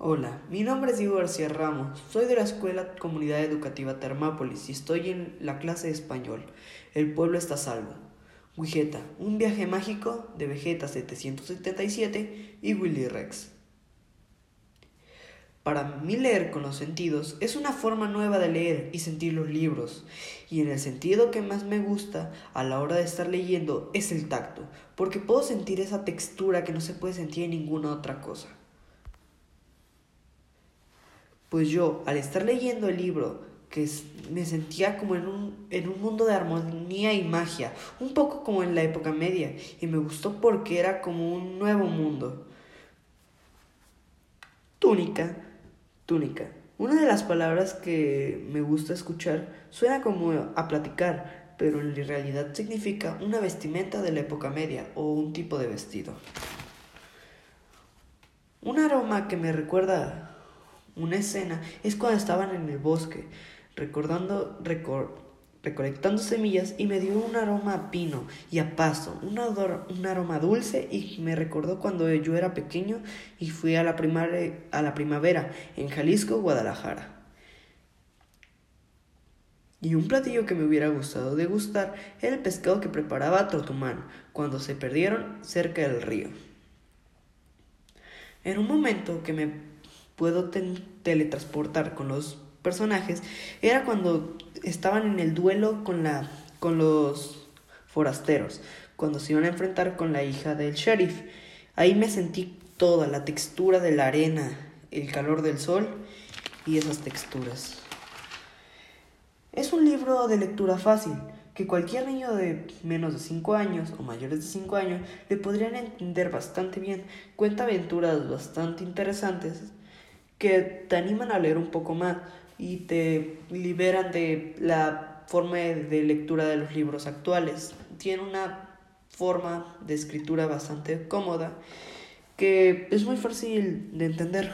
Hola, mi nombre es Diego García Ramos, soy de la Escuela Comunidad Educativa Termápolis y estoy en la clase de español. El pueblo está salvo. Wigeta, un viaje mágico de Vegeta 777 y Willy Rex. Para mí leer con los sentidos es una forma nueva de leer y sentir los libros, y en el sentido que más me gusta a la hora de estar leyendo es el tacto, porque puedo sentir esa textura que no se puede sentir en ninguna otra cosa. Pues yo, al estar leyendo el libro, que me sentía como en un, en un mundo de armonía y magia, un poco como en la época media, y me gustó porque era como un nuevo mundo. Túnica, túnica. Una de las palabras que me gusta escuchar suena como a platicar, pero en realidad significa una vestimenta de la época media o un tipo de vestido. Un aroma que me recuerda una escena es cuando estaban en el bosque, recordando, recolectando semillas y me dio un aroma a pino y a pasto, un, un aroma dulce y me recordó cuando yo era pequeño y fui a la, a la primavera en Jalisco, Guadalajara. Y un platillo que me hubiera gustado degustar era el pescado que preparaba Trotumán cuando se perdieron cerca del río. En un momento que me puedo teletransportar con los personajes era cuando estaban en el duelo con, la, con los forasteros, cuando se iban a enfrentar con la hija del sheriff. Ahí me sentí toda la textura de la arena, el calor del sol y esas texturas. Es un libro de lectura fácil que cualquier niño de menos de 5 años o mayores de 5 años le podrían entender bastante bien. Cuenta aventuras bastante interesantes que te animan a leer un poco más y te liberan de la forma de lectura de los libros actuales. Tiene una forma de escritura bastante cómoda que es muy fácil de entender.